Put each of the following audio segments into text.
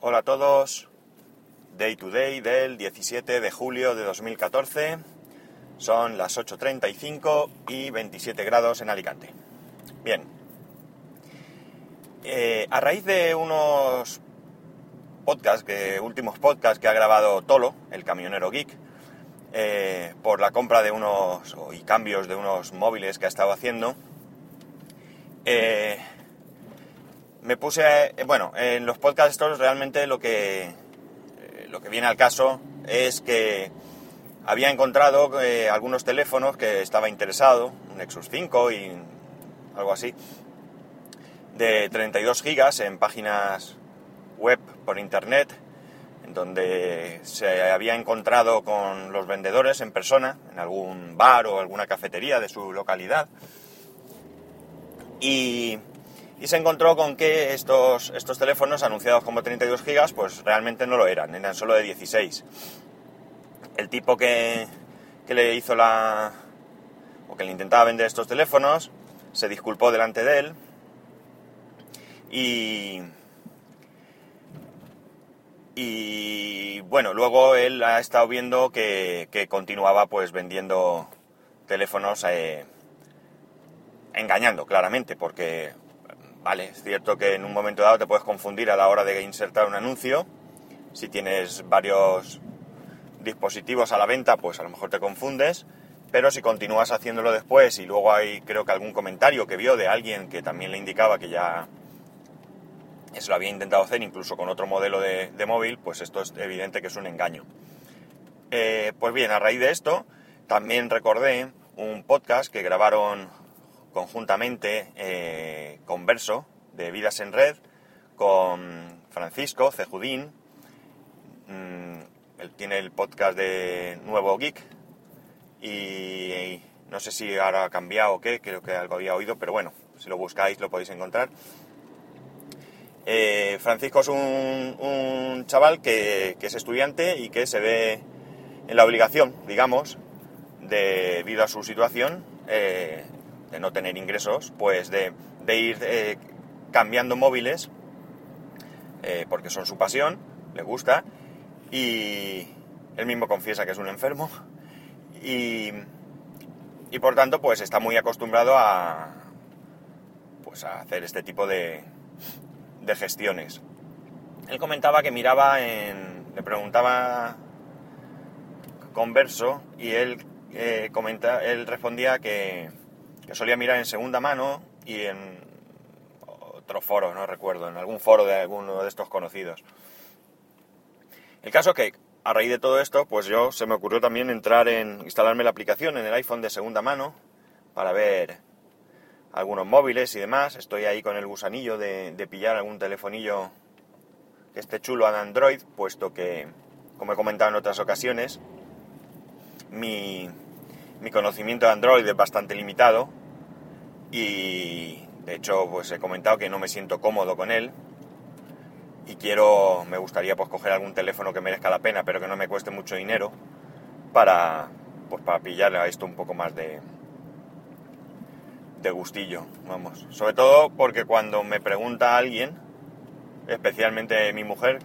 Hola a todos. Day to day del 17 de julio de 2014. Son las 8.35 y 27 grados en Alicante. Bien. Eh, a raíz de unos podcasts, últimos podcasts que ha grabado Tolo, el camionero geek, eh, por la compra de unos y cambios de unos móviles que ha estado haciendo, eh, me puse, eh, bueno, en los podcasts estos realmente lo que, eh, lo que viene al caso es que había encontrado eh, algunos teléfonos que estaba interesado, un Nexus 5 y algo así, de 32 gigas en páginas web por internet, en donde se había encontrado con los vendedores en persona, en algún bar o alguna cafetería de su localidad. Y, y se encontró con que estos, estos teléfonos anunciados como 32 gigas pues realmente no lo eran, eran solo de 16. El tipo que, que le hizo la... o que le intentaba vender estos teléfonos se disculpó delante de él y... Y bueno, luego él ha estado viendo que, que continuaba pues vendiendo teléfonos eh, engañando claramente, porque vale, es cierto que en un momento dado te puedes confundir a la hora de insertar un anuncio. Si tienes varios dispositivos a la venta, pues a lo mejor te confundes. Pero si continúas haciéndolo después y luego hay creo que algún comentario que vio de alguien que también le indicaba que ya eso lo había intentado hacer incluso con otro modelo de, de móvil, pues esto es evidente que es un engaño. Eh, pues bien, a raíz de esto, también recordé un podcast que grabaron conjuntamente eh, con Verso de Vidas en Red, con Francisco Cejudín, mmm, él tiene el podcast de Nuevo Geek y, no sé si ahora ha cambiado o qué, creo que algo había oído, pero bueno, si lo buscáis lo podéis encontrar. Eh, Francisco es un, chaval que, que, es estudiante y que se ve en la obligación, digamos, debido a su situación, eh, de no tener ingresos, pues de, de ir eh, cambiando móviles, eh, porque son su pasión, le gusta, y él mismo confiesa que es un enfermo, y, y por tanto pues está muy acostumbrado a, pues, a hacer este tipo de, de gestiones. Él comentaba que miraba en... le preguntaba converso y él, eh, comenta, él respondía que, que solía mirar en segunda mano y en otro foro, no recuerdo, en algún foro de alguno de estos conocidos. El caso que a raíz de todo esto, pues yo se me ocurrió también entrar en instalarme la aplicación en el iPhone de segunda mano para ver algunos móviles y demás. Estoy ahí con el gusanillo de, pillar algún telefonillo que esté chulo a Android, puesto que, como he comentado en otras ocasiones, mi, mi conocimiento de Android es bastante limitado y de hecho pues he comentado que no me siento cómodo con él y quiero, me gustaría pues coger algún teléfono que merezca la pena pero que no me cueste mucho dinero para pues para pillar a esto un poco más de de gustillo, vamos. Sobre todo porque cuando me pregunta alguien, especialmente mi mujer,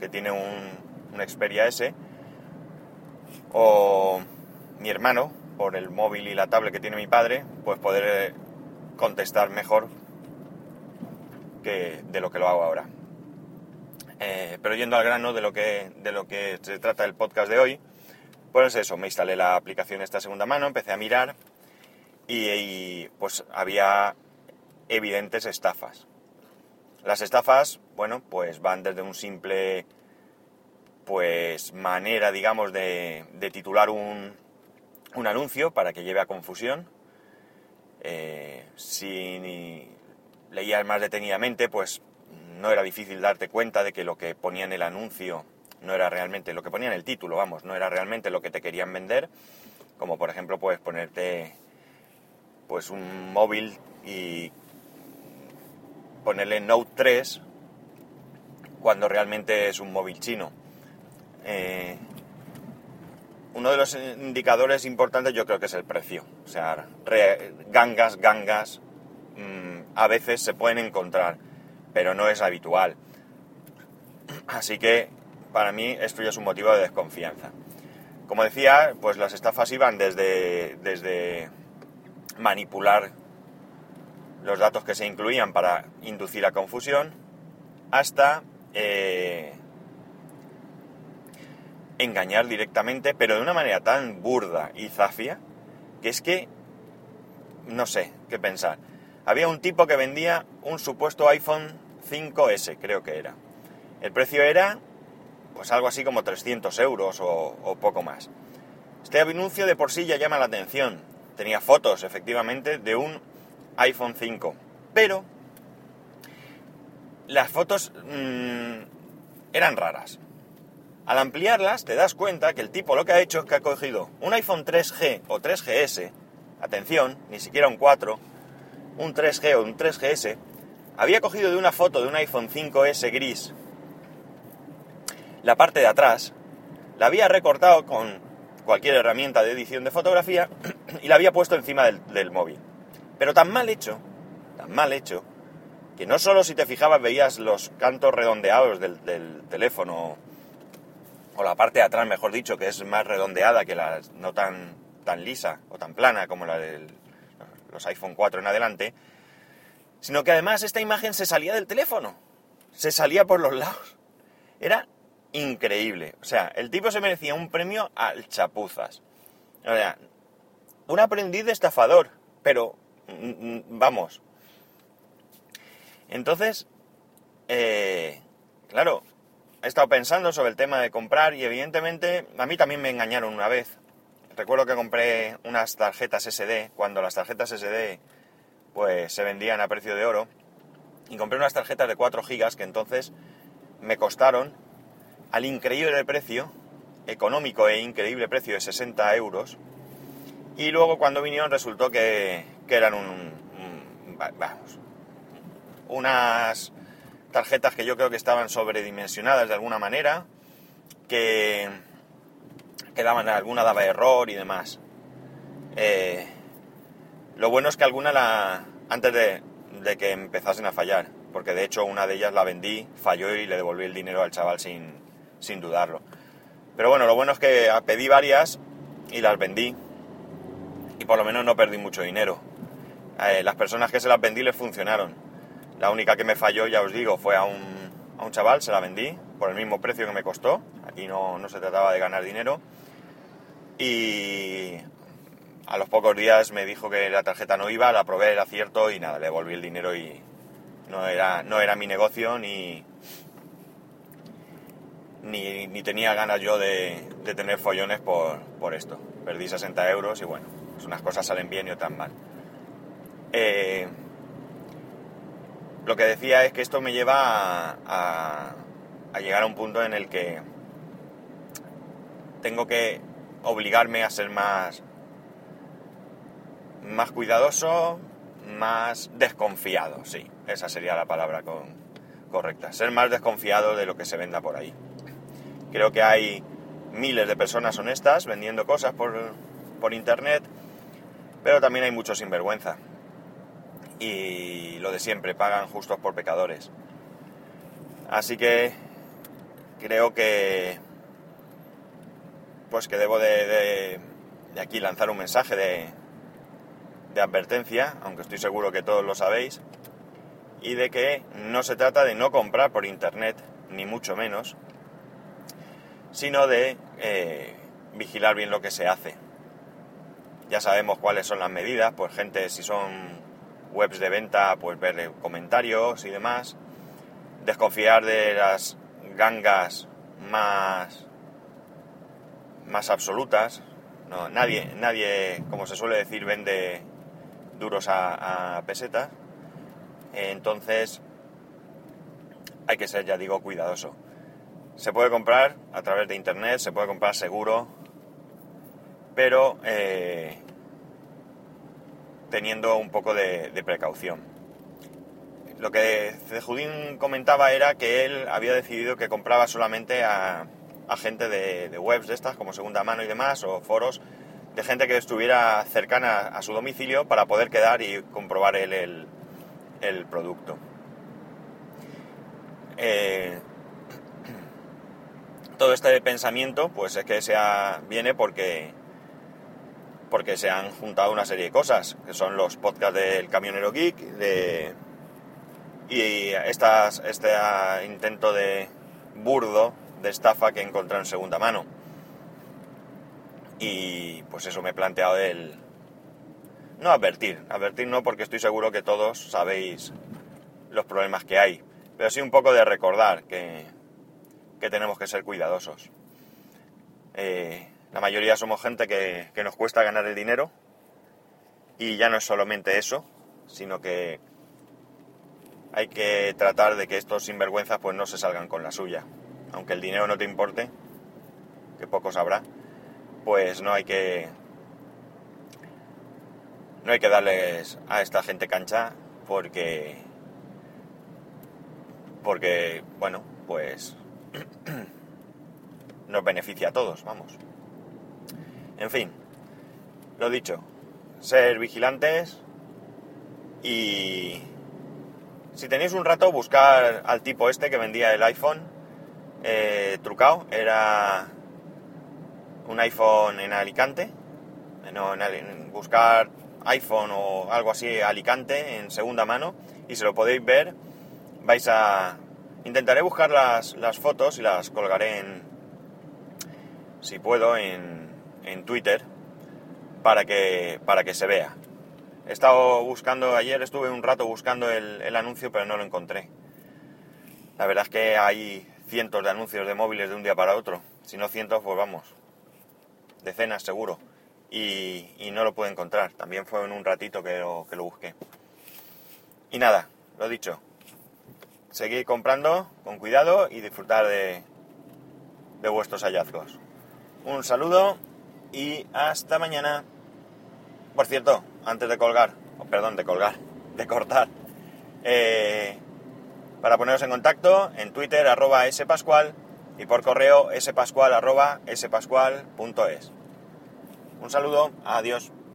que tiene un, un Xperia S, o mi hermano, por el móvil y la tablet que tiene mi padre, pues poder contestar mejor que de lo que lo hago ahora. Eh, pero yendo al grano de lo, que, de lo que se trata el podcast de hoy, pues eso, me instalé la aplicación esta segunda mano, empecé a mirar y, y pues había evidentes estafas. Las estafas, bueno, pues van desde un simple pues manera, digamos, de, de titular un, un, anuncio para que lleve a confusión. Eh, si leías más detenidamente, pues no era difícil darte cuenta de que lo que ponía en el anuncio no era realmente lo que ponía en el título, vamos, no era realmente lo que te querían vender, como por ejemplo puedes ponerte pues un móvil y ponerle Note 3 cuando realmente es un móvil chino. Eh, uno de los indicadores importantes yo creo que es el precio. O sea, gangas, gangas, mmm, a veces se pueden encontrar, pero no es habitual. Así que para mí esto ya es un motivo de desconfianza. Como decía, pues las estafas iban desde, desde manipular los datos que se incluían para inducir a confusión hasta eh, engañar directamente, pero de una manera tan burda y zafia que es que no sé qué pensar. Había un tipo que vendía un supuesto iPhone 5S, creo que era. El precio era pues algo así como 300 euros o, poco más. Este anuncio de por sí ya llama la atención. Tenía fotos, efectivamente, de un iPhone 5. Pero las fotos mm, eran raras. Al ampliarlas te das cuenta que el tipo lo que ha hecho es que ha cogido un iPhone 3G o 3GS, atención, ni siquiera un 4, un 3G o un 3GS, había cogido de una foto de un iPhone 5S gris la parte de atrás, la había recortado con cualquier herramienta de edición de fotografía y la había puesto encima del, móvil. Pero tan mal hecho, tan mal hecho, que no solo si te fijabas veías los cantos redondeados del, teléfono, o la parte de atrás, mejor dicho, que es más redondeada que la no tan, tan lisa o tan plana como la de los iPhone 4 en adelante, sino que además esta imagen se salía del teléfono, se salía por los lados. Era increíble. O sea, el tipo se merecía un premio al chapuzas. O sea, un aprendiz de estafador, pero mm, mm, vamos. Entonces, eh, claro, he estado pensando sobre el tema de comprar y evidentemente a mí también me engañaron una vez. Recuerdo que compré unas tarjetas SD cuando las tarjetas SD pues se vendían a precio de oro y compré unas tarjetas de 4 gigas que entonces me costaron al increíble precio, económico e increíble precio de 60 euros. Y luego cuando vinieron resultó que, eran un, vamos, unas tarjetas que yo creo que estaban sobredimensionadas de alguna manera, que, que daban, alguna daba error y demás. Eh, lo bueno es que alguna la, antes de, que empezasen a fallar, porque de hecho una de ellas la vendí, falló y le devolví el dinero al chaval sin, sin dudarlo. Pero bueno, lo bueno es que pedí varias y las vendí y por lo menos no perdí mucho dinero. Eh, las personas que se las vendí les funcionaron. La única que me falló, ya os digo, fue a un, a un chaval, se la vendí por el mismo precio que me costó. Aquí no, no se trataba de ganar dinero. Y a los pocos días me dijo que la tarjeta no iba, la probé, era cierto y nada, le devolví el dinero y no era, no era mi negocio ni, ni, tenía ganas yo de, tener follones por, esto. Perdí 60 euros y bueno, pues unas cosas salen bien y otras mal. Eh, lo que decía es que esto me lleva a, llegar a un punto en el que tengo que obligarme a ser más, más cuidadoso, más desconfiado, sí, esa sería la palabra correcta. Ser más desconfiado de lo que se venda por ahí. Creo que hay miles de personas honestas vendiendo cosas por, internet, pero también hay muchos sinvergüenza. Y lo de siempre, pagan justos por pecadores. Así que creo que pues que debo de, de, aquí lanzar un mensaje de, de advertencia, aunque estoy seguro que todos lo sabéis, y de que no se trata de no comprar por internet, ni mucho menos, sino de eh, vigilar bien lo que se hace. Ya sabemos cuáles son las medidas, pues gente, si son webs de venta, pues ver comentarios y demás. Desconfiar de las gangas más, más absolutas. No, nadie, nadie, como se suele decir, vende duros a, a pesetas. Entonces, hay que ser, ya digo, cuidadoso. Se puede comprar a través de internet, se puede comprar seguro, pero eh, teniendo un poco de, precaución. Lo que Cejudín comentaba era que él había decidido que compraba solamente a, gente de, webs de estas, como segunda mano y demás, o foros de gente que estuviera cercana a su domicilio para poder quedar y comprobar el, el producto. Eh, todo este pensamiento, pues es que sea, viene porque, porque se han juntado una serie de cosas, que son los podcasts del Camionero Geek, de, y estas, este intento de burdo de estafa que he encontrado en segunda mano. Y pues eso me he planteado el... No advertir, advertir no porque estoy seguro que todos sabéis los problemas que hay, pero sí un poco de recordar que, que tenemos que ser cuidadosos. Eh, la mayoría somos gente que, que nos cuesta ganar el dinero y ya no es solamente eso, sino que hay que tratar de que estos sinvergüenzas pues no se salgan con la suya. Aunque el dinero no te importe, que poco sabrá, pues no hay que no hay que darles a esta gente cancha porque porque bueno pues nos beneficia a todos vamos en fin lo dicho ser vigilantes y si tenéis un rato buscar al tipo este que vendía el iPhone eh, trucado era un iPhone en Alicante, no, en, buscar iPhone o algo así Alicante en segunda mano y se lo podéis ver. Vais a... Intentaré buscar las, las fotos y las colgaré en, si puedo, en, en Twitter para que, para que se vea. He estado buscando, ayer estuve un rato buscando el, el, anuncio, pero no lo encontré. La verdad es que hay cientos de anuncios de móviles de un día para otro. Si no cientos, pues vamos, decenas seguro, y, no lo pude encontrar. También fue en un ratito que lo, que lo busqué. Y nada, lo dicho, seguir comprando con cuidado y disfrutar de, de vuestros hallazgos. Un saludo y hasta mañana. Por cierto, antes de colgar, perdón, de colgar, de cortar, eh, para poneros en contacto en Twitter arroba spascual y por correo spascual arroba spascual.es. Un saludo, adiós.